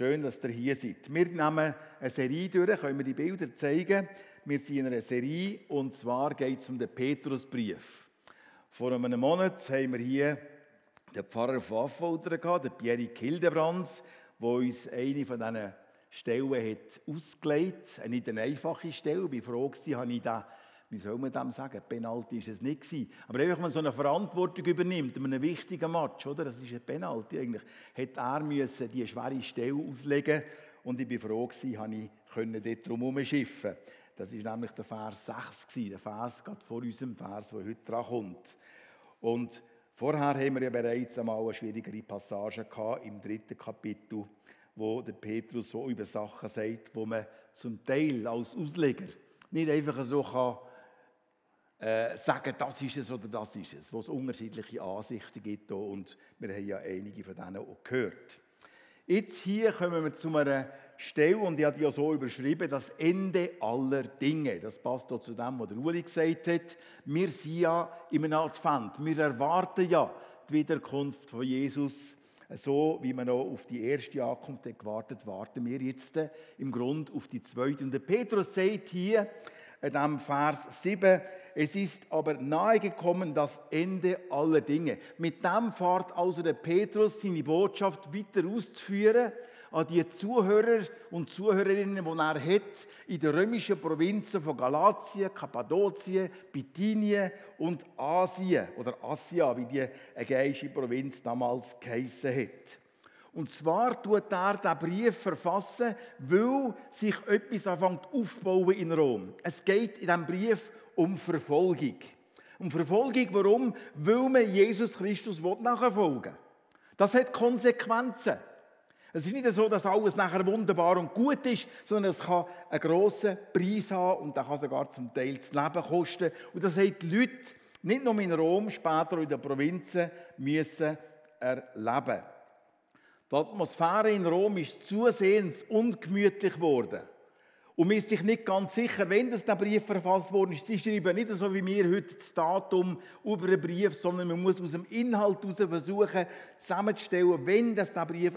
Schön, dass ihr hier seid. Wir nehmen eine Serie durch, können wir die Bilder zeigen. Wir sind in einer Serie und zwar geht es um den Petrusbrief. Vor einem Monat haben wir hier den Pfarrer von Affolter gehabt, den Pierre Hildebrands, der uns eine von diesen Stellen hat ausgelegt. Nicht eine einfache Stelle. Ich war froh, habe ich den wie soll man dem sagen, Penalty ist es nicht gewesen. Aber wenn man so eine Verantwortung übernimmt, in einem wichtigen Match, oder, das ist ein Penalty eigentlich, hätte er müssen die schwere Stelle auslegen und ich bin froh gewesen, habe ich dort drum herumschiffen. Das ist nämlich der Vers 6 gewesen, der Vers gerade vor unserem Vers, der heute dran kommt. Und vorher haben wir ja bereits einmal eine schwierigere Passage gehabt, im dritten Kapitel, wo der Petrus so über Sachen sagt, wo man zum Teil als Ausleger nicht einfach so kann äh, sagen, das ist es oder das ist es, wo es unterschiedliche Ansichten gibt und wir haben ja einige von denen auch gehört. Jetzt hier kommen wir zu einer Stelle und ich habe die ja so überschrieben, das Ende aller Dinge. Das passt auch zu dem, was der Uli gesagt hat. Wir sind ja im Advent, wir erwarten ja die Wiederkunft von Jesus. So wie man noch auf die erste Ankunft gewartet, warten wir jetzt im Grunde auf die zweite. Und der Petrus sagt hier, in diesem Vers 7, es ist aber nahegekommen das Ende aller Dinge. Mit dem fährt also der Petrus seine Botschaft weiter auszuführen an die Zuhörer und Zuhörerinnen, die er hat in den römischen Provinzen von Galatien, Kappadokien, Bithynien und Asien oder Asia, wie die ägäische Provinz damals geheissen hat. Und zwar tut er den Brief verfassen, weil sich etwas anfängt aufzubauen in Rom. Es geht in diesem Brief um Verfolgung. Um Verfolgung, warum? Weil man Jesus Christus nachfolgen will. Das hat Konsequenzen. Es ist nicht so, dass alles nachher wunderbar und gut ist, sondern es kann einen grossen Preis haben und das kann sogar zum Teil das Leben kosten. Und das haben die Leute nicht nur in Rom, später in den Provinzen müssen erleben. Die Atmosphäre in Rom ist zusehends ungemütlich geworden. Und man ist sich nicht ganz sicher, wenn das der Brief verfasst worden ist. Sie schreiben nicht so wie wir heute das Datum über einen Brief, sondern man muss aus dem Inhalt heraus versuchen, zusammenzustellen, wenn das der Brief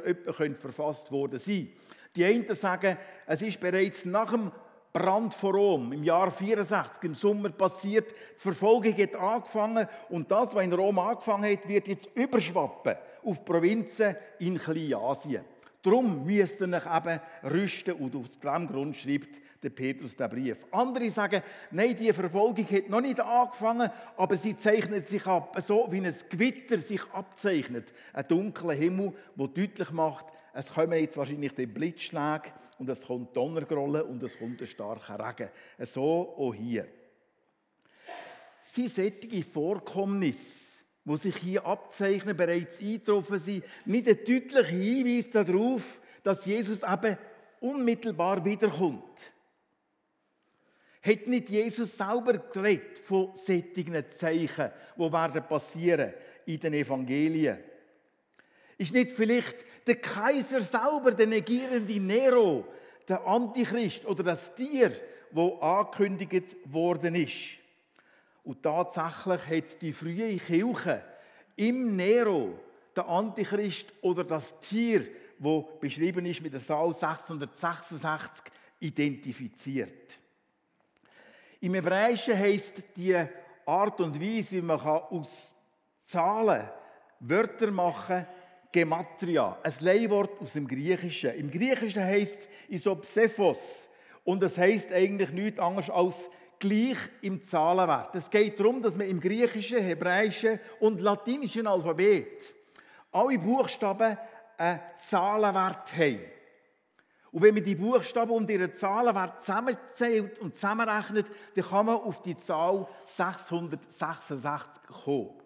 verfasst worden sein Die einen sagen, es ist bereits nach dem Brand vor Rom im Jahr 64 im Sommer passiert. Die Verfolgung hat angefangen und das, was in Rom angefangen hat, wird jetzt überschwappen auf Provinzen in Kleinasien. Darum müsst ihr euch eben rüsten und aus diesem Grund schreibt der Petrus den Brief. Andere sagen, nein, die Verfolgung hat noch nicht angefangen, aber sie zeichnet sich ab, so wie ein Gewitter sich abzeichnet. Ein dunkler Himmel, der deutlich macht, es kommen jetzt wahrscheinlich die Blitzschläge und es kommt Donnergrollen und es kommt ein starker Regen. So auch hier. Sie solche Vorkommnisse wo sich hier abzeichnen, bereits eingetroffen sind, nicht ein deutlicher Hinweis darauf, dass Jesus eben unmittelbar wiederkommt. Hat nicht Jesus selber geredet von sättigen Zeichen, die werden in den Evangelien? Ist nicht vielleicht der Kaiser selber, der negierende Nero, der Antichrist oder das Tier, wo angekündigt worden ist? Und tatsächlich hat die frühe Kirche im Nero der Antichrist oder das Tier, wo beschrieben ist mit der Zahl 666, identifiziert. Im Hebräischen heißt die Art und Weise, wie man aus Zahlen Wörter machen kann, Gematria, ein Leihwort aus dem Griechischen. Im Griechischen heißt es Isopsephos und es heißt eigentlich nichts anderes als gleich im Zahlenwert. Es geht darum, dass wir im griechischen, hebräischen und latinischen Alphabet alle Buchstaben einen Zahlenwert haben. Und wenn man die Buchstaben und ihren Zahlenwert zusammenzählt und zusammenrechnet, dann kann man auf die Zahl 666 kommen.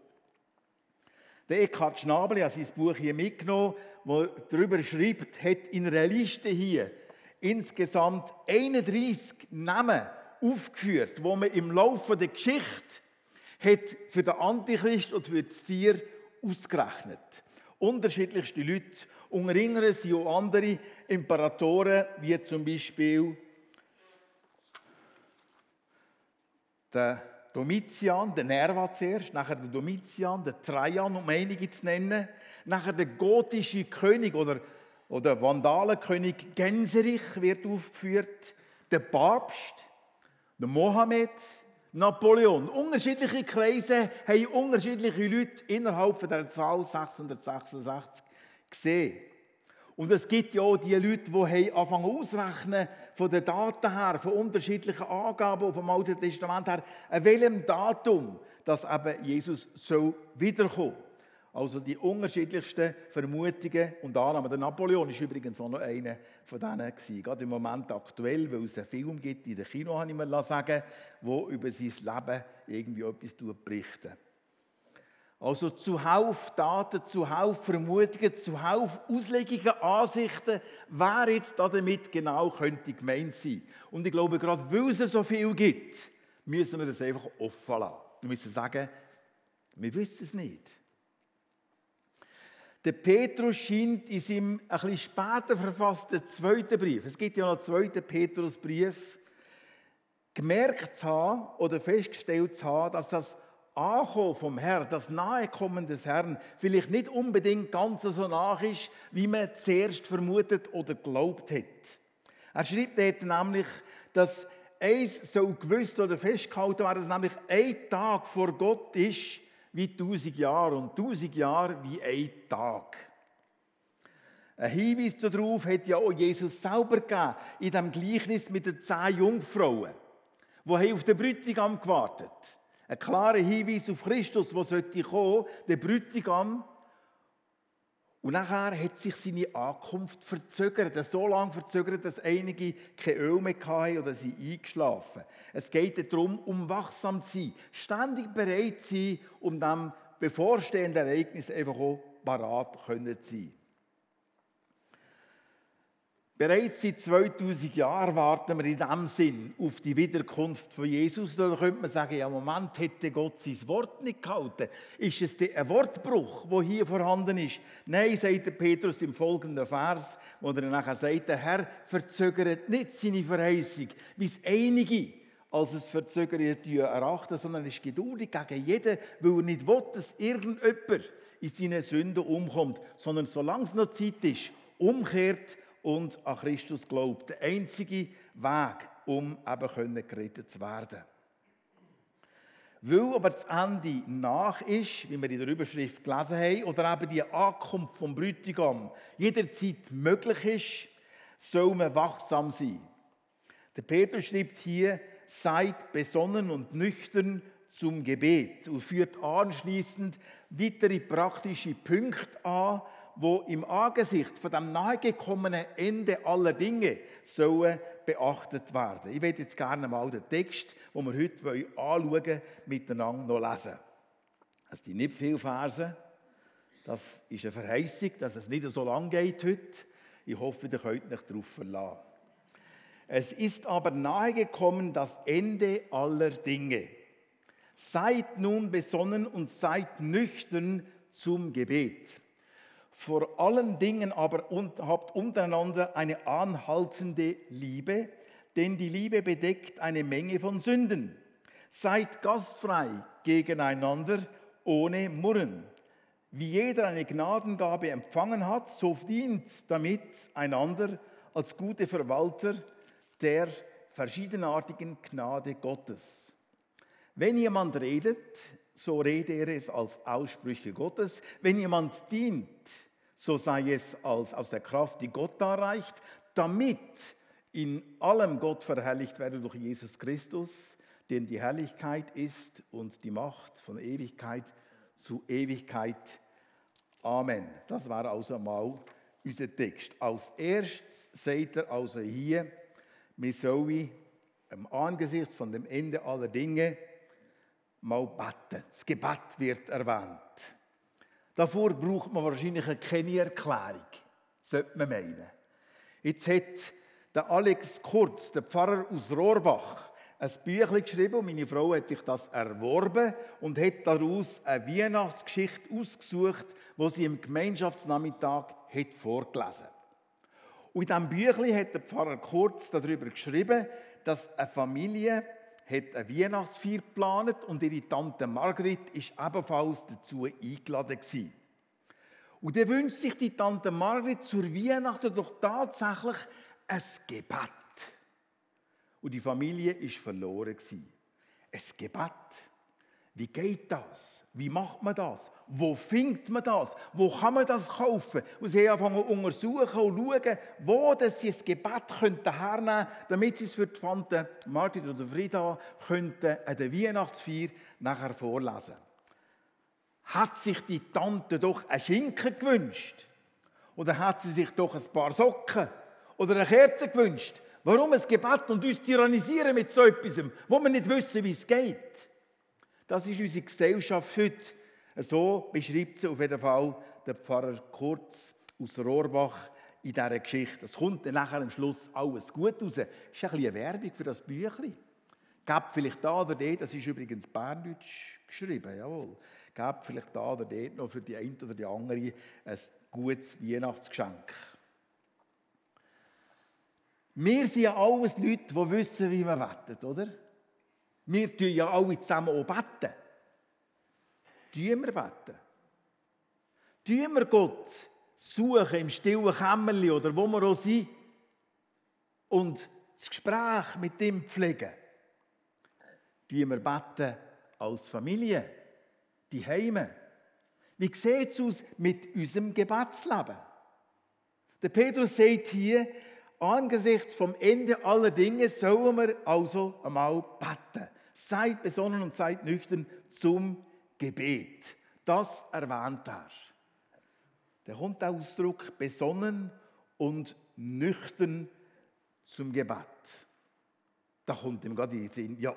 Der Eckhard Schnabel hat sein Buch hier mitgenommen, wo darüber schreibt, hat in einer Liste hier insgesamt 31 Namen aufgeführt, wo man im Laufe der Geschichte hat für den Antichrist und für das Tier ausgerechnet. Unterschiedlichste Leute. Unter ihnen sind auch andere Imperatoren, wie zum Beispiel der Domitian, der Nerva zuerst, nachher der Domitian, der Trajan, um einige zu nennen, nachher der gotische König oder Oder Vandalenkönig Gänserich wird aufgeführt, der Papst, der Mohammed, Napoleon. Unterschiedliche Kreise haben unterschiedliche Leute innerhalb der Zahl 666 gesehen. Und es gibt ja auch die Leute, die anfangen auszurechnen, von den Daten her, von unterschiedlichen Angaben vom Alten Testament her, an welchem Datum, dass eben Jesus so wiederkommen Also die unterschiedlichsten Vermutungen und Annahmen. Der Napoleon ist übrigens auch noch einer von denen gewesen. Gerade im Moment aktuell, weil es einen Film gibt in der Kino, habe ich mir sagen wo über sein Leben irgendwie etwas berichtet. Also zuhauf Daten, zuhauf Vermutungen, zuhauf Auslegungen, Ansichten, wer jetzt damit genau könnte gemeint sein. Und ich glaube, gerade weil es so viel gibt, müssen wir das einfach offen lassen. Wir müssen sagen, wir wissen es nicht. Der Petrus scheint in seinem ein bisschen später verfassten zweiten Brief, es gibt ja noch einen zweiten Petrusbrief, gemerkt zu haben oder festgestellt zu haben, dass das Ankommen vom Herrn, das Nahekommen des Herrn, vielleicht nicht unbedingt ganz so nach ist, wie man zuerst vermutet oder glaubt hat. Er schreibt dort nämlich, dass eins so gewusst oder festgehalten werden, dass nämlich ein Tag vor Gott ist wie tausend Jahre und tausend Jahre wie ein Tag. Ein Hinweis darauf hat ja auch Jesus selber gegeben in dem Gleichnis mit den zehn Jungfrauen, die auf den Bräutigam gewartet haben. Ein klarer Hinweis auf Christus, der sollte kommen, der Bräutigam. Und nachher hat sich seine Ankunft verzögert, so lange verzögert, dass einige kein Öl mehr hatten oder sie eingeschlafen. Es geht darum, um wachsam zu sein, ständig bereit zu sein, um dem bevorstehenden Ereignis einfach auch parat zu sein. Bereits seit 2000 Jahren warten wir in diesem Sinn auf die Wiederkunft von Jesus. Da könnte man sagen, ja, Moment, hätte Gott sein Wort nicht gehalten? Ist es ein Wortbruch, der hier vorhanden ist? Nein, sagt Petrus im folgenden Vers, wo er nachher sagt, der Herr verzögert nicht seine Verheißung, wie es einige als es verzögert erachten, sondern ist geduldig gegen jeden, weil er nicht will, dass irgendjemand in seine Sünden umkommt, sondern solange es noch Zeit ist, umkehrt und an Christus glaubt. Der einzige Weg, um eben gerettet zu werden. Weil aber das Ende nach ist, wie wir in der Überschrift gelesen haben, oder eben die Ankunft vom Bräutigam jederzeit möglich ist, soll man wachsam sein. Der Petrus schreibt hier, seid besonnen und nüchtern zum Gebet und führt anschließend weitere praktische Punkte an, wo im Angesicht von dem nahegekommenen Ende aller Dinge sollen beachtet werden. Ich werde jetzt gerne mal den Text, den wir heute anschauen miteinander noch lesen. Es sind nicht viele Verse. Das ist eine Verheißung, dass es nicht so lang geht heute. Ich hoffe, ihr könnt euch darauf verlassen. Es ist aber nahegekommen das Ende aller Dinge. Seid nun besonnen und seid nüchtern zum Gebet. Vor allen Dingen aber habt untereinander eine anhaltende Liebe, denn die Liebe bedeckt eine Menge von Sünden. Seid gastfrei gegeneinander, ohne Murren. Wie jeder eine Gnadengabe empfangen hat, so dient damit einander als gute Verwalter der verschiedenartigen Gnade Gottes. Wenn jemand redet, so rede er es als Aussprüche Gottes. Wenn jemand dient, so sei es als aus der Kraft, die Gott da reicht, damit in allem Gott verherrlicht werde durch Jesus Christus, dem die Herrlichkeit ist und die Macht von Ewigkeit zu Ewigkeit. Amen. Das war also mal unser Text. Als erstes sagt er also hier, wir sollen im Angesicht von dem Ende aller Dinge mal beten. Das Gebet wird erwähnt. Davor braucht man wahrscheinlich keine Erklärung, sollte man meinen. Jetzt hat der Alex Kurz, der Pfarrer aus Rohrbach, ein Büchlein geschrieben und meine Frau hat sich das erworben und hat daraus eine Weihnachtsgeschichte ausgesucht, wo sie im Gemeinschaftsnachmittag hat vorgelesen Und in diesem Büchlein hat der Pfarrer Kurz darüber geschrieben, dass eine Familie hat eine Weihnachtsfeier geplant und ihre Tante Margret ist ebenfalls dazu eingeladen gewesen. Und dann wünscht sich die Tante Margret zur Weihnachten doch tatsächlich ein Gebet. Und die Familie ist verloren gewesen. Ein Gebet. Wie geht das? Wie macht man das? Wo findet man das? Wo kann man das kaufen? Und sie haben angefangen zu untersuchen und schauen, wo das sie das Gebet hernehmen könnten, damit sie es für die Tante Margit oder Frieda könnten an der Weihnachtsfeier nachher vorlesen. Hat sich die Tante doch einen Schinken gewünscht? Oder hat sie sich doch ein paar Socken oder eine Kerze gewünscht? Warum ein Gebet und uns tyrannisieren mit so etwas, wo wir nicht wissen, wie es geht? Das ist unsere Gesellschaft heute. So beschreibt sie auf jeden Fall der Pfarrer Kurz aus Rohrbach in dieser Geschichte. Es kommt dann nachher am Schluss alles gut raus. Das ist ein bisschen eine Werbung für das Büchlein. Gebt vielleicht da oder dort, das ist übrigens Berndeutsch geschrieben, jawohl. Gebt vielleicht da oder dort noch für die eine oder die andere ein gutes Weihnachtsgeschenk. Wir sind ja alles Leute, die wissen, wie man wettet, oder? Wir tun ja alle zusammen auch beten. Tun wir beten. Tun wir Gott suchen im stillen Kämmerchen oder wo wir auch sind und das Gespräch mit ihm pflegen. Tun wir beten als Familie, die Heime. Wie sieht es aus mit unserem Gebetsleben? Der Petrus sagt hier, angesichts vom Ende aller Dinge sollen wir also einmal beten. Seid besonnen und seid nüchtern zum Gebet. Das erwähnt er. Der Ausdruck besonnen und nüchtern zum Gebet. Da kommt ihm gerade in den Sinn, ja,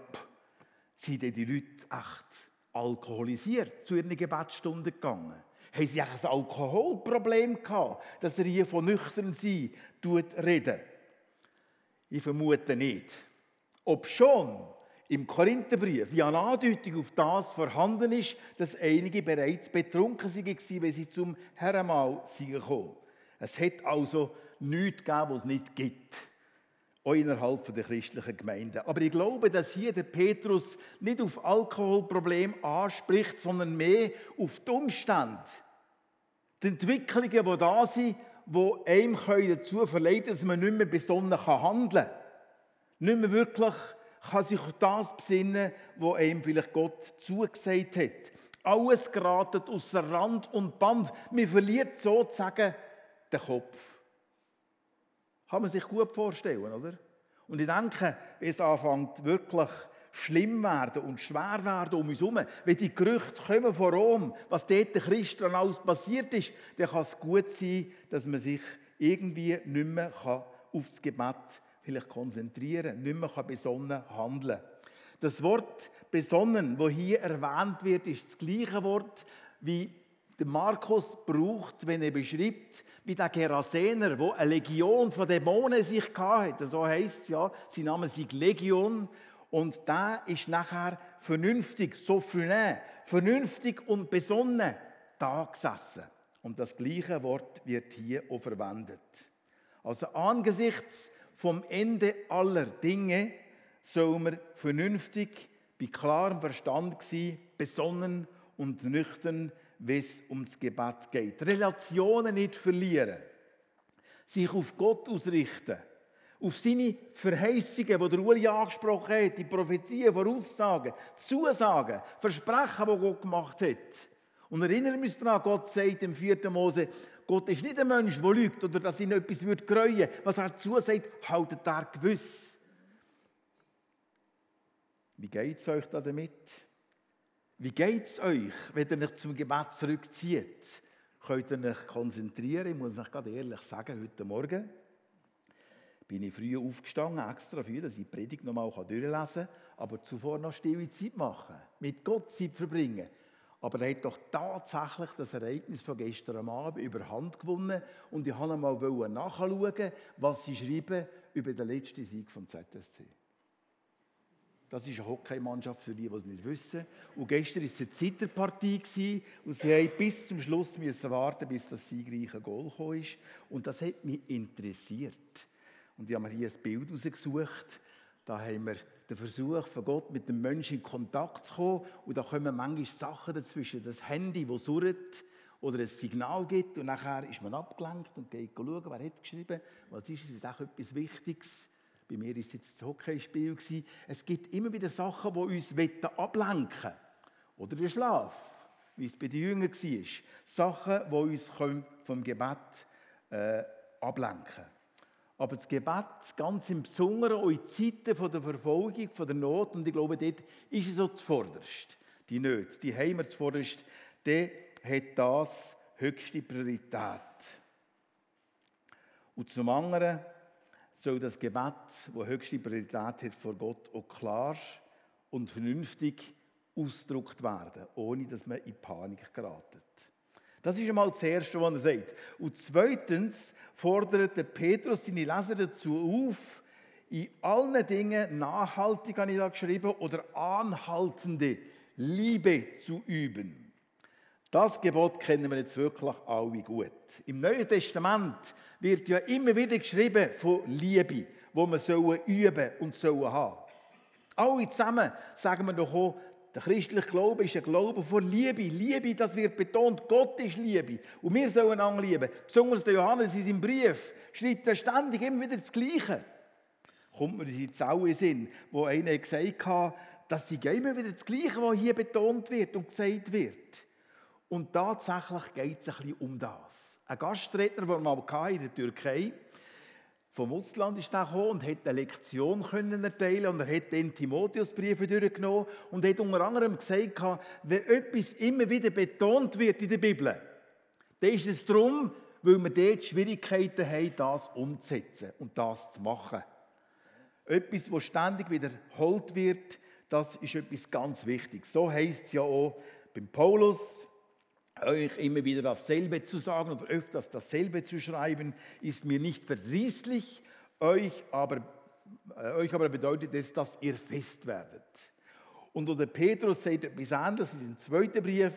sind die Leute echt alkoholisiert zu ihren Gebetsstunden gegangen? Haben sie ein Alkoholproblem gehabt, dass er hier von nüchtern sein reden? Ich vermute nicht. Ob schon im Korintherbrief wie eine Andeutung auf das vorhanden ist, dass einige bereits betrunken waren, wenn sie zum Herrenmahl gekommen Es hat also nichts gegeben, was es nicht gibt. Auch innerhalb der christlichen Gemeinde. Aber ich glaube, dass hier der Petrus nicht auf Alkoholproblem anspricht, sondern mehr auf die Umstände. Die Entwicklungen, die da sind, die einem dazu verleiten dass man nicht mehr besonnen handeln kann. Nicht mehr wirklich kann sich auf das besinnen, was ihm vielleicht Gott zugesagt hat. Alles geratet außer Rand und Band. Man verliert sozusagen den Kopf. Kann man sich gut vorstellen, oder? Und ich denke, es anfängt wirklich schlimm werden und schwer werden um uns herum. Wenn die Gerüchte kommen von Rom, was dort den Christen alles passiert ist, dann kann es gut sein, dass man sich irgendwie nicht mehr auf das Gebet vielleicht konzentrieren, nicht mehr besonnen handeln Das Wort besonnen, wo hier erwähnt wird, ist das gleiche Wort, wie Markus braucht, wenn er beschreibt, wie der Gerasener, wo eine Legion von Dämonen sich hatte. So heißt es ja, sie nahmen sich Legion. Und da ist nachher vernünftig, sophronin, vernünftig und besonnen da gesessen. Und das gleiche Wort wird hier auch verwendet. Also angesichts vom Ende aller Dinge soll man vernünftig, bei klarem Verstand sein, besonnen und nüchtern, wenn es ums Gebet geht. Relationen nicht verlieren. Sich auf Gott ausrichten. Auf seine Verheißungen, die der Uli angesprochen hat, die Prophezien, Voraussagen, Zusagen, Versprechen, die Gott gemacht hat. Und erinnern wir uns daran, Gott sagt im 4. Mose, Gott ist nicht ein Mensch, der lügt oder dass ihn etwas wird kreuen. Was er zusagt, haltet er gewiss. Wie geht es euch da damit? Wie geht es euch, wenn ihr euch zum Gebet zurückzieht? Könnt ihr euch konzentrieren? Ich muss euch gerade ehrlich sagen, heute Morgen bin ich früh aufgestanden, extra früh, dass ich die Predigt nochmal durchlesen kann, aber zuvor noch stille Zeit machen, mit Gott Zeit verbringen. Aber er hat doch tatsächlich das Ereignis von gestern Abend überhand gewonnen und ich wollte einmal nachschauen, was sie schreiben über den letzten Sieg vom ZSC. Das ist eine Hockeymannschaft für die, die es nicht wissen. Und gestern war es eine Zitterpartie und sie mussten bis zum Schluss warten, bis das siegreiche Goal kam. Und das hat mich interessiert. Und ich habe mir hier ein Bild herausgesucht. Da haben wir der Versuch von Gott, mit dem Menschen in Kontakt zu kommen. Und da kommen manchmal Sachen dazwischen. Das Handy, das surrt oder ein Signal gibt und nachher ist man abgelenkt und geht schauen, wer hat geschrieben, was ist, ist es auch etwas Wichtiges. Bei mir war es jetzt das Hockeyspiel. Es gibt immer wieder Sachen, die uns ablenken. Oder der Schlaf, wie es bei den Jüngern war. Sachen, die uns vom Gebet äh, ablenken Aber das Gebet, ganz im Besonderen, auch in Zeiten der Verfolgung, der Not, und ich glaube, dort ist es so zuvorderst. Die Nöte, die haben wir zuvorderst. Dann hat das höchste Priorität. Und zum anderen soll das Gebet, das höchste Priorität hat vor Gott, auch klar und vernünftig ausgedrückt werden, ohne dass man in Panik geratet. Das ist einmal das Erste, was er sagt. Und zweitens fordert der Petrus seine Leser dazu auf, in allen Dingen nachhaltig, habe ich da geschrieben, oder anhaltende Liebe zu üben. Das Gebot kennen wir jetzt wirklich alle gut. Im Neuen Testament wird ja immer wieder geschrieben von Liebe, wo man üben und sollen haben. Alle zusammen sagen wir doch auch, der christliche Glaube ist ein Glaube von Liebe. Liebe, das wird betont. Gott ist Liebe. Und wir sollen einander lieben. Besonders der Johannes in seinem Brief schreibt er ständig immer wieder das Gleiche. Kommt mir diese Zaue Sinn, wo einer gesagt hat, dass sie immer wieder das Gleiche, was hier betont wird und gesagt wird. Und tatsächlich geht es ein bisschen um das. Ein Gastredner, den wir mal in der Türkei vom Ausland ist er gekommen und hat eine Lektion können erteilen und er hat den Timotheusbriefe durchgenommen und hat unter anderem gesagt, wenn etwas immer wieder betont wird in der Bibel, dann ist es darum, weil wir dort Schwierigkeiten haben, das umzusetzen und das zu machen. Etwas, was ständig wiederholt wird, das ist etwas ganz Wichtiges. So heißt es ja auch beim Paulus, euch immer wieder dasselbe zu sagen oder öfters dasselbe zu schreiben, ist mir nicht verdrießlich, euch aber, äh, euch aber bedeutet es, dass ihr fest werdet. Und oder Petrus sagt etwas anderes, das ist im zweiten Brief,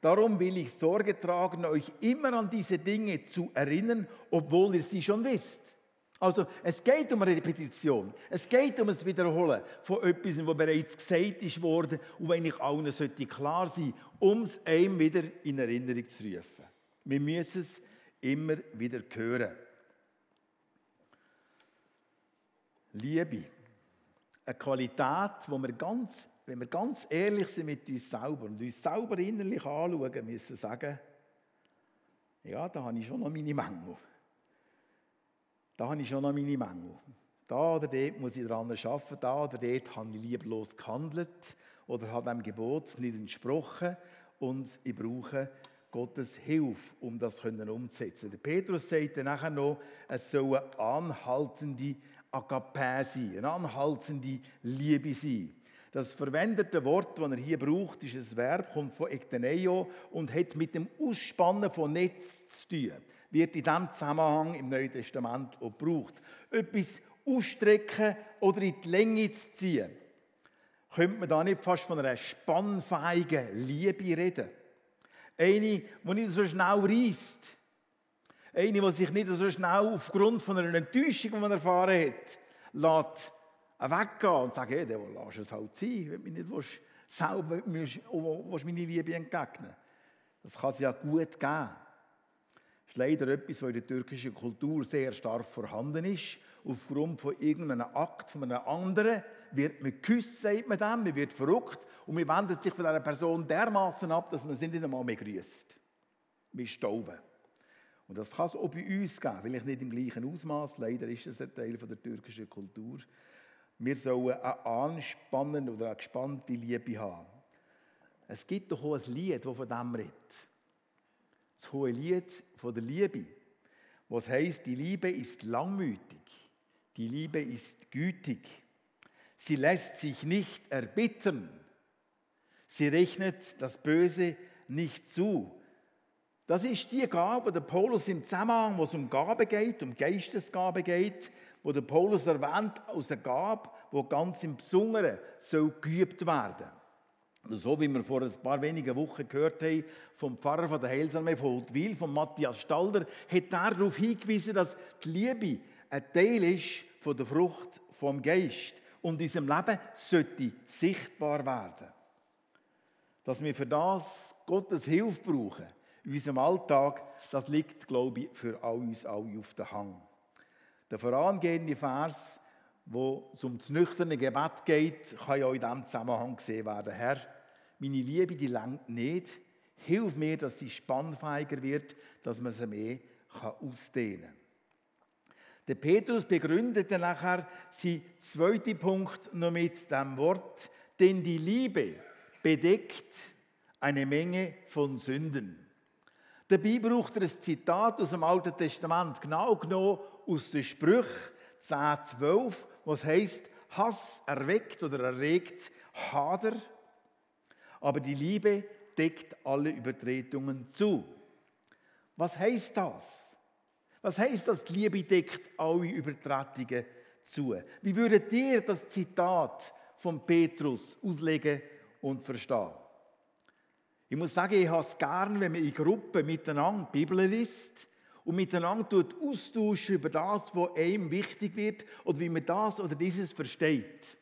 darum will ich Sorge tragen, euch immer an diese Dinge zu erinnern, obwohl ihr sie schon wisst. Also es geht um Repetition. Es geht um das Wiederholen von etwas, was bereits gesagt worden und wenn ich allen sollte klar sein, um es einem wieder in Erinnerung zu rufen. Wir müssen es immer wieder hören. Liebe. Eine Qualität, wo wir ganz, wenn wir ganz ehrlich sind mit uns selber und uns selber innerlich anschauen, müssen sagen, ja, da habe ich schon noch meine Mängel. Da habe ich schon noch meine Mängel. Da oder dort muss ich daran arbeiten, da oder dort habe ich lieblos gehandelt oder habe dem Gebot nicht entsprochen und ich brauche Gottes Hilfe, um das umzusetzen. Der Petrus sagt dann nachher noch, es soll eine anhaltende Agape sein, eine anhaltende Liebe sein. Das verwendete Wort, das er hier braucht, ist ein Verb, kommt von Ekteneo und hat mit dem Ausspannen von Netz zu tun wird in diesem Zusammenhang im Neuen Testament auch gebraucht. Etwas ausstrecken oder in die Länge zu ziehen. Könnte man da nicht fast von einer spannfähigen Liebe reden? Eine, die nicht so schnell reißt. Eine, die sich nicht so schnell aufgrund von einer Enttäuschung, die man erfahren hat, lässt weggehen und sagt, hey, dann lass es halt sein, wenn du nicht willst, selber willst, willst meine Liebe entgegnen Das kann es ja gut geben ist leider etwas, was in der türkischen Kultur sehr stark vorhanden ist. Aufgrund von irgendeinem Akt von einem anderen wird man geküsst, sagt man dem, man wird verrückt und man wendet sich von dieser Person dermaßen ab, dass man sie nicht einmal mehr grüßt. Wir stauben. Und das kann es auch bei uns geben, vielleicht nicht im gleichen Ausmaß. Leider ist es ein Teil von der türkischen Kultur. Wir sollen eine anspannende oder eine gespannte Liebe haben. Es gibt doch auch ein Lied, das von dem redet das hohe Lied von der Liebe, was heißt, die Liebe ist langmütig, die Liebe ist gütig, sie lässt sich nicht erbittern, sie rechnet das Böse nicht zu. Das ist die Gabe, der Paulus im Zusammenhang, wo es um Gabe geht, um Geistesgabe geht, wo der Paulus erwähnt, aus der Gabe, wo ganz im Besonderen soll geübt werden. So wie wir vor ein paar wenigen Wochen gehört haben vom Pfarrer von der Heilsarmee von Holtwil, von Matthias Stalder, hat er darauf hingewiesen, dass die Liebe ein Teil ist von der Frucht vom Geist und in diesem Leben sollte sichtbar werden. Dass wir für das Gottes Hilfe brauchen, in unserem Alltag, das liegt, glaube ich, für all uns alle auf der Hang. Der vorangehende Vers, wo es um das nüchterne Gebet geht, kann ja in diesem Zusammenhang gesehen werden. Herr, meine Liebe, die langt nicht. Hilf mir, dass sie spannfeiger wird, dass man sie mehr ausdehnen kann. Der Petrus begründete nachher sein zweiten Punkt noch mit dem Wort, denn die Liebe bedeckt eine Menge von Sünden. Dabei braucht er ein Zitat aus dem Alten Testament, genau genommen aus den Sprüchen 10, 12, was heißt, Hass erweckt oder erregt Hader, aber die Liebe deckt alle Übertretungen zu. Was heißt das? Was heißt das, die Liebe deckt alle Übertretungen zu? Wie würdet ihr das Zitat von Petrus auslegen und verstehen? Ich muss sagen, ich habe es gern, wenn man in Gruppen miteinander die Bibel liest und miteinander austauschen über das, was einem wichtig wird oder wie man das oder dieses versteht.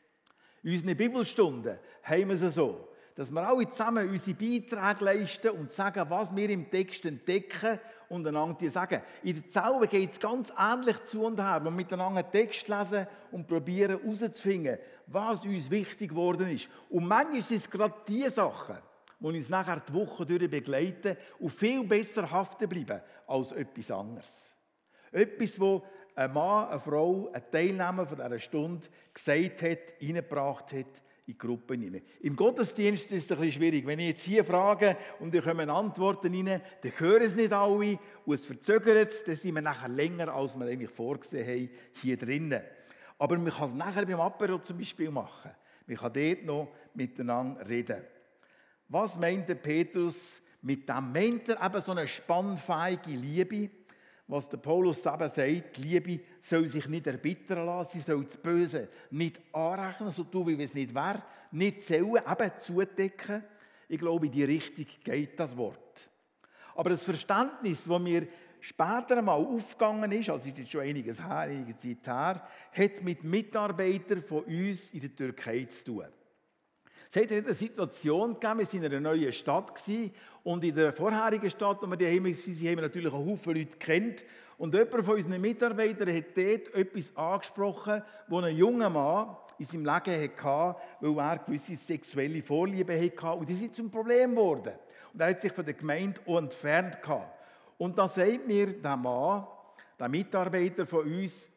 In unseren Bibelstunden haben wir es so, dass wir alle zusammen unsere Beiträge leisten und sagen, was wir im Text entdecken und einander sagen. In der Zauber geht es ganz ähnlich zu und her, wo wir miteinander einen Text lesen und probieren herauszufinden, was uns wichtig geworden ist. Und manchmal sind es gerade die Sachen, die uns nachher die Woche durch begleiten und viel besser haften bleiben als etwas anderes. Etwas, wo ein Mann, eine Frau, ein Teilnehmer von dieser Stunde gesagt hat, reingebracht hat in die Gruppe hinein. Im Gottesdienst ist es ein bisschen schwierig. Wenn ich jetzt hier frage und da kommen Antworten rein, dann hören es nicht alle und es verzögert es, dann sind wir nachher länger, als wir eigentlich vorgesehen haben, hier drinnen. Aber man kann es nachher beim Apero zum Beispiel machen. Man kann dort noch miteinander reden. Was meint der Petrus mit dem? Meint er eben so eine spannfeige Liebe? Was der Paulus eben sagt, Liebe soll sich nicht erbittern lassen, sie soll das Böse nicht anrechnen, so tun, wie es nicht wäre, nicht zählen, eben zudecken. Ich glaube, in die Richtung geht das Wort. Aber das Verständnis, das mir später einmal aufgegangen ist, also ist jetzt schon einiges her, einige Zeit her, hat mit Mitarbeitern von uns in der Türkei zu tun. Es hat eine Situation gegeben, wir waren in einer neuen Stadt und in der vorherigen Stadt, wo wir daheim waren, haben wir natürlich einen Haufen Leute kennt. Und jemand von unseren Mitarbeitern hat dort etwas angesprochen, wo ein junger Mann in seinem Leben hatte, weil er gewisse sexuelle Vorlieben hatte. Und die sind zum Problem geworden. Und er hat sich von der Gemeinde entfernt. Und da sagt mir der Mann, der Mitarbeiter von uns,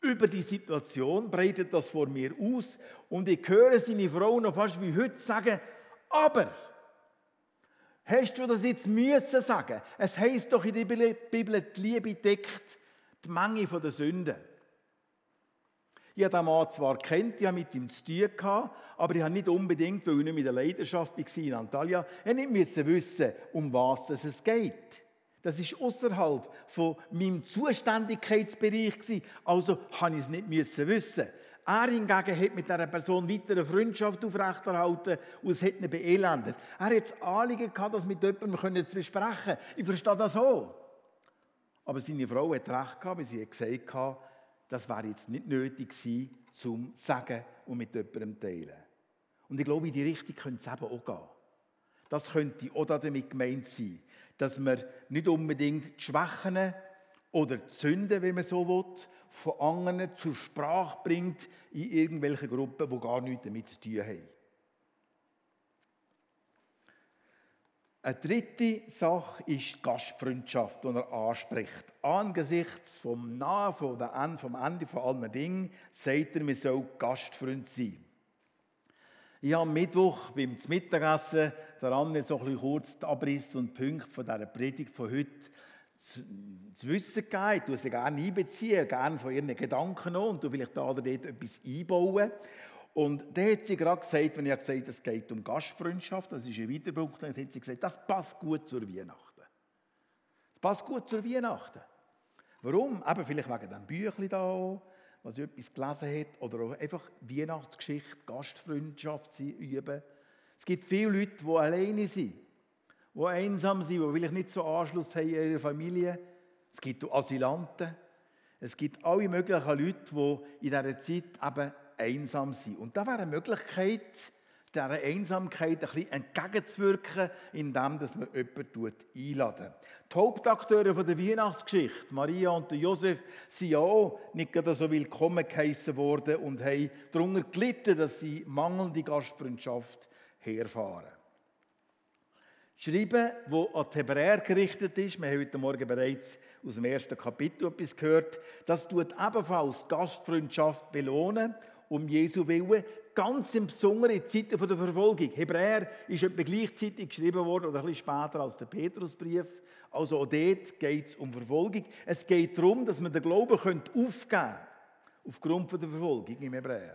über die Situation, breitet das vor mir aus und ich höre seine Frau noch fast wie heute sagen, aber hast du das jetzt müssen sagen? Es heißt doch in der Bibel, die Liebe deckt die Menge der Sünden. Ich habe den Mann zwar kennt, ich habe mit ihm zu tun gehabt, aber ich habe nicht unbedingt, weil ich nicht mit der Leidenschaft war in Antalya, ich nicht wissen, um was es geht. Das ist außerhalb von meinem Zuständigkeitsbereich gewesen. Also habe ich es nicht müssen wissen. Er hingegen hat mit dieser Person weiter eine Freundschaft aufrechterhalten und es hat ihn beelendet. Er hat das Anliegen gehabt, das mit jemandem zu besprechen. Ich verstehe das so. Aber seine Frau hat recht gehabt, weil sie hat gesagt das wäre jetzt nicht nötig gewesen, zum Sagen und mit jemandem zu teilen. Und ich glaube, in die Richtung könnte es eben auch gehen. Das könnte auch damit gemeint sein dass man nicht unbedingt die Schwächen oder die Sünden, wenn man so will, von anderen zur Sprache bringt in irgendwelchen Gruppen, die gar nichts damit zu tun haben. Eine dritte Sache ist die Gastfreundschaft, die er anspricht. Angesichts vom Nahen, vom Ende von allen Dingen, sagt er, man soll Gastfreund sein. Ich habe am Mittwoch beim Mittagessen daran so ein kurz die Abriss und die Punkte von dieser Predigt von heute zu, zu wissen gegeben. Ich tue sie gerne einbeziehen, gerne von ihren Gedanken noch und vielleicht da oder dort etwas einbauen. Und dann hat sie gerade gesagt, wenn ich gesagt habe, es geht um Gastfreundschaft, das ist ein Weiterpunkt, dann hat sie gesagt, das passt gut zur Weihnachten. Das passt gut zur Weihnachten. Warum? Eben vielleicht wegen dem Büchlein da was etwas gelesen hat, oder auch einfach Weihnachtsgeschichte, Gastfreundschaft üben. Es gibt viele Leute, die alleine sind, die einsam sind, die vielleicht nicht so Anschluss haben in ihrer Familie. Es gibt Asylanten. Es gibt alle möglichen Leute, die in dieser Zeit eben einsam sind. Und da wäre eine Möglichkeit, dieser Einsamkeit ein bisschen entgegenzuwirken, indem man jemanden einladen. Die Hauptakteure der Weihnachtsgeschichte, Maria und Josef, sind ja auch nicht gerade so willkommen geheissen worden und haben darunter gelitten, dass sie mangelnde Gastfreundschaft herfahren. Schreiben, wo an die Hebräer gerichtet ist, wir haben heute Morgen bereits aus dem ersten Kapitel etwas gehört, das tut ebenfalls Gastfreundschaft belohnen, um Jesu Willen, ganz im Besonderen in Zeiten der Verfolgung. Hebräer ist etwa gleichzeitig geschrieben worden oder ein bisschen später als der Petrusbrief. Also auch dort geht es um Verfolgung. Es geht darum, dass man den Glauben aufgeben könnte, aufgrund der Verfolgung im Hebräer.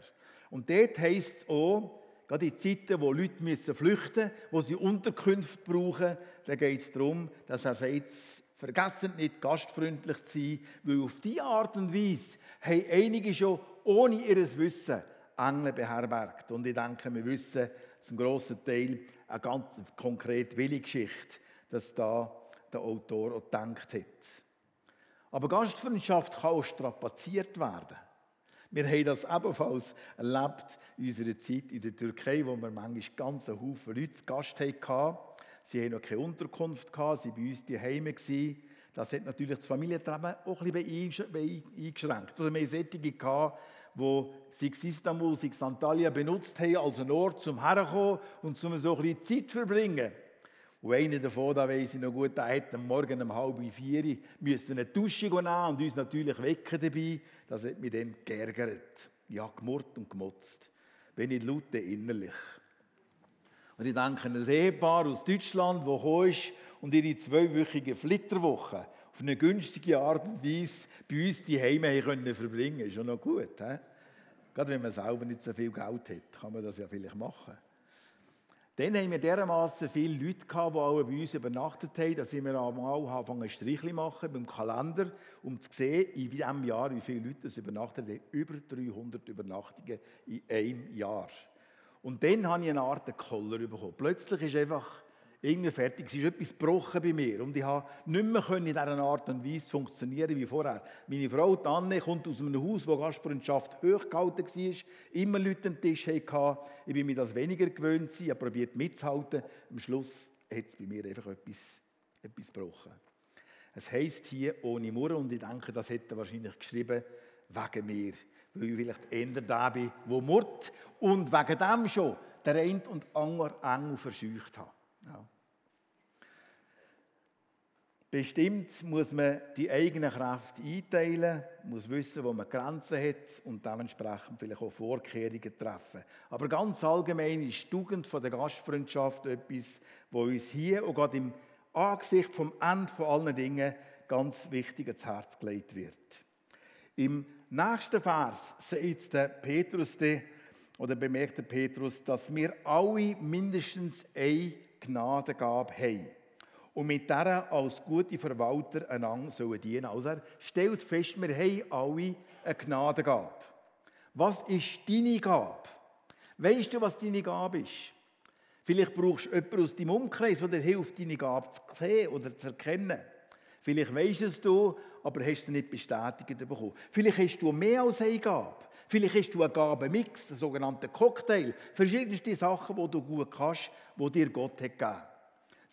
Und dort heisst es auch, Gerade in Zeiten, wo Leute müssen flüchten müssen, wo sie Unterkünfte brauchen, da geht es darum, dass er sagt, vergessen nicht gastfreundlich zu sein, weil auf diese Art und Weise haben einige schon ohne ihr Wissen Engel beherbergt. Und ich denke, wir wissen zum grossen Teil eine ganz konkrete Willi-Geschichte, dass da der Autor auch gedacht hat. Aber Gastfreundschaft kann auch strapaziert werden. Wir haben das ebenfalls erlebt in unserer Zeit in der Türkei, wo wir manchmal ganz einen Haufen Leute zu Gast hatten. Sie hatten noch keine Unterkunft, sie waren bei uns die Heime. Das hat natürlich das Familienleben auch ein bisschen eingeschränkt. Oder wir hatten solche, die sei es Istanbul, sei es Antalya benutzt haben als einen Ort zum Herkommen und zum so ein Zeit zu verbringen. Und einer davon, da weiss ich noch gut, der hat am Morgen um halb vier müssen eine Dusche nehmen und uns natürlich wecken dabei. Das hat mich dann geärgert. Ja, gemurrt und gemotzt. Wenn nicht laut, innerlich. Und ich denke ein Ehepaar aus Deutschland, das ist und ihre zweiwöchige Flitterwoche auf eine günstige Art und Weise bei uns die Heime können verbringen. Ist ja noch gut. He? Gerade wenn man selber nicht so viel Geld hat, kann man das ja vielleicht machen. Dann haben wir dermaßen viele Leute gehabt, die alle bei uns übernachtet haben, dass wir einmal angefangen Strichli machen beim Kalender, um zu sehen, in diesem Jahr, wie viele Leute das übernachtet haben. Über 300 Übernachtungen in einem Jahr. Und dann habe ich eine Art Koller bekommen. Plötzlich ist einfach irgendwie fertig. Es ist etwas gebrochen bei mir und ich habe nicht mehr in dieser Art und Weise funktionieren wie vorher. Meine Frau, Anne, kommt aus einem Haus, wo Gastfreundschaft hochgehalten war, immer Leute am Tisch hatten. Ich bin mir das weniger gewöhnt, ich habe probiert mitzuhalten. Am Schluss hat es bei mir einfach etwas, etwas gebrochen. Es heisst hier ohne Murren und ich denke, das hätte er wahrscheinlich geschrieben wegen mir, weil ich vielleicht eher da bin, wo murrt und wegen dem schon der eine und andere Engel verscheucht hat. Ja. Bestimmt muss man die eigene Kraft einteilen, muss wissen, wo man Grenzen hat und dementsprechend vielleicht auch Vorkehrungen treffen. Aber ganz allgemein ist die Tugend der Gastfreundschaft etwas, wo uns hier auch gerade im Angesicht vom Ende von allen Dingen ganz wichtig ins Herz gelegt wird. Im nächsten Vers sagt der Petrus oder bemerkt der Petrus, dass wir alle mindestens eine Gnadengabe haben und mit der als gute Verwalter einander sollen dienen. Also er stellt fest, wir haben alle eine Gnadengabe. Was ist deine Gabe? Weißt du, was deine Gabe ist? Vielleicht brauchst du jemanden aus deinem Umkreis, der dir hilft, deine Gabe zu sehen oder zu erkennen. Vielleicht weißt es du, aber hast es nicht bestätigt bekommen. Vielleicht hast du mehr als eine Gabe. Vielleicht hast du einen Gabenmix, einen sogenannten Cocktail. Verschiedenste Sachen, die du gut kannst, die dir Gott hat gegeben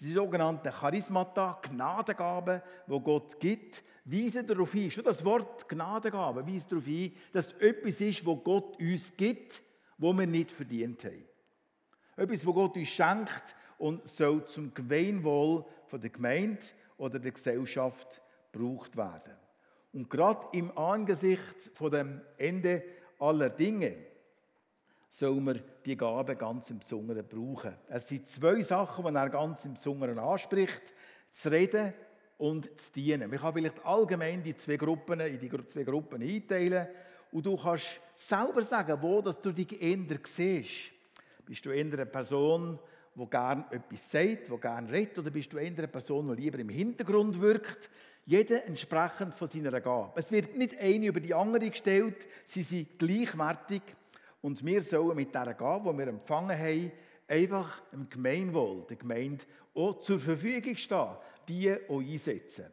die sogenannten Charismata, Gnadengaben, wo Gott gibt, weisen darauf hin, schon das Wort Gnadengabe weist darauf hin, dass etwas ist, wo Gott uns gibt, wo wir nicht verdient haben. Etwas, wo Gott uns schenkt und soll zum Gemeinwohl der Gemeinde oder der Gesellschaft gebraucht werden. Und gerade im Angesicht von dem Ende aller Dinge soll man die Gabe ganz im Besonderen brauchen. Es sind zwei Sachen, die er ganz im Besonderen anspricht: zu reden und zu dienen. Man kann vielleicht allgemein die zwei Gruppen, in die zwei Gruppen einteilen und du kannst selber sagen, wo dass du dich eher siehst. Bist du eher eine Person, die gerne etwas sagt, die gerne redet, oder bist du eher eine Person, die lieber im Hintergrund wirkt? Jeder entsprechend von seiner Gabe. Es wird nicht eine über die andere gestellt, sie sind gleichwertig. Und wir sollen mit dieser Gabe, die wir empfangen haben, einfach im Gemeinwohl, der Gemeinde, auch zur Verfügung stehen, die auch einsetzen.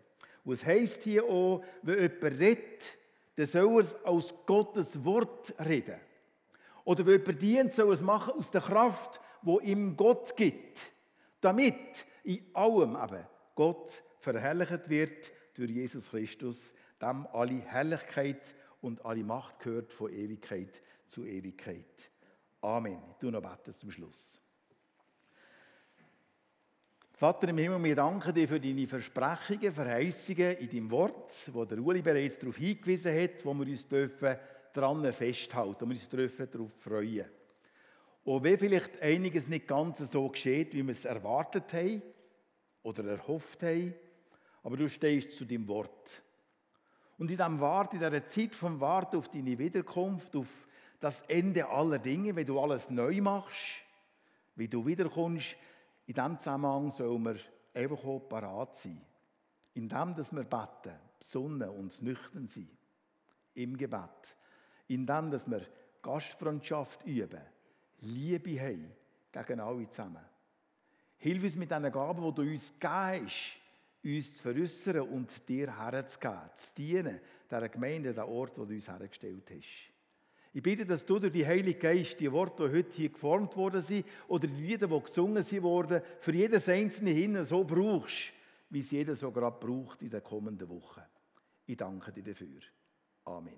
Und es heisst hier auch, wenn jemand redet, dann soll er aus Gottes Wort reden. Oder weil jemand dient, soll er es machen aus der Kraft, wo ihm Gott gibt. Damit in allem eben Gott verherrlicht wird durch Jesus Christus, dem alle Herrlichkeit und alle Macht gehört von Ewigkeit zu Ewigkeit. Amen. Ich tue noch beten zum Schluss. Vater im Himmel, wir danken dir für deine Versprechungen, Verheißungen in deinem Wort, wo der Uli bereits darauf hingewiesen hat, wo wir uns dürfen daran festhalten, wo wir uns dürfen darauf freuen. Und wenn vielleicht einiges nicht ganz so geschieht, wie wir es erwartet haben oder erhofft haben, aber du stehst zu deinem Wort. Und in diesem Wart, in dieser Zeit vom Warten auf deine Wiederkunft, auf das Ende aller Dinge, wenn du alles neu machst, wie du wiederkommst, in diesem Zusammenhang sollen wir einfach auch parat sein. In dem, dass wir beten, besonnen und nüchtern sind. Im Gebet. In dem, dass wir Gastfreundschaft üben. Liebe haben gegen alle zusammen. Hilf uns mit diesen Gaben, die du uns gegeben hast, uns zu veräußern und dir herzugeben, zu dienen, dieser Gemeinde, der Ort, wo du uns hergestellt hast. Ich bitte, dass du durch die Heilige Geist die Worte, die heute hier geformt worden sind, oder die Lieder, die gesungen wurden, für jedes einzelne hin so brauchst, wie es jeder so gerade braucht in den kommenden Wochen. Ich danke dir dafür. Amen.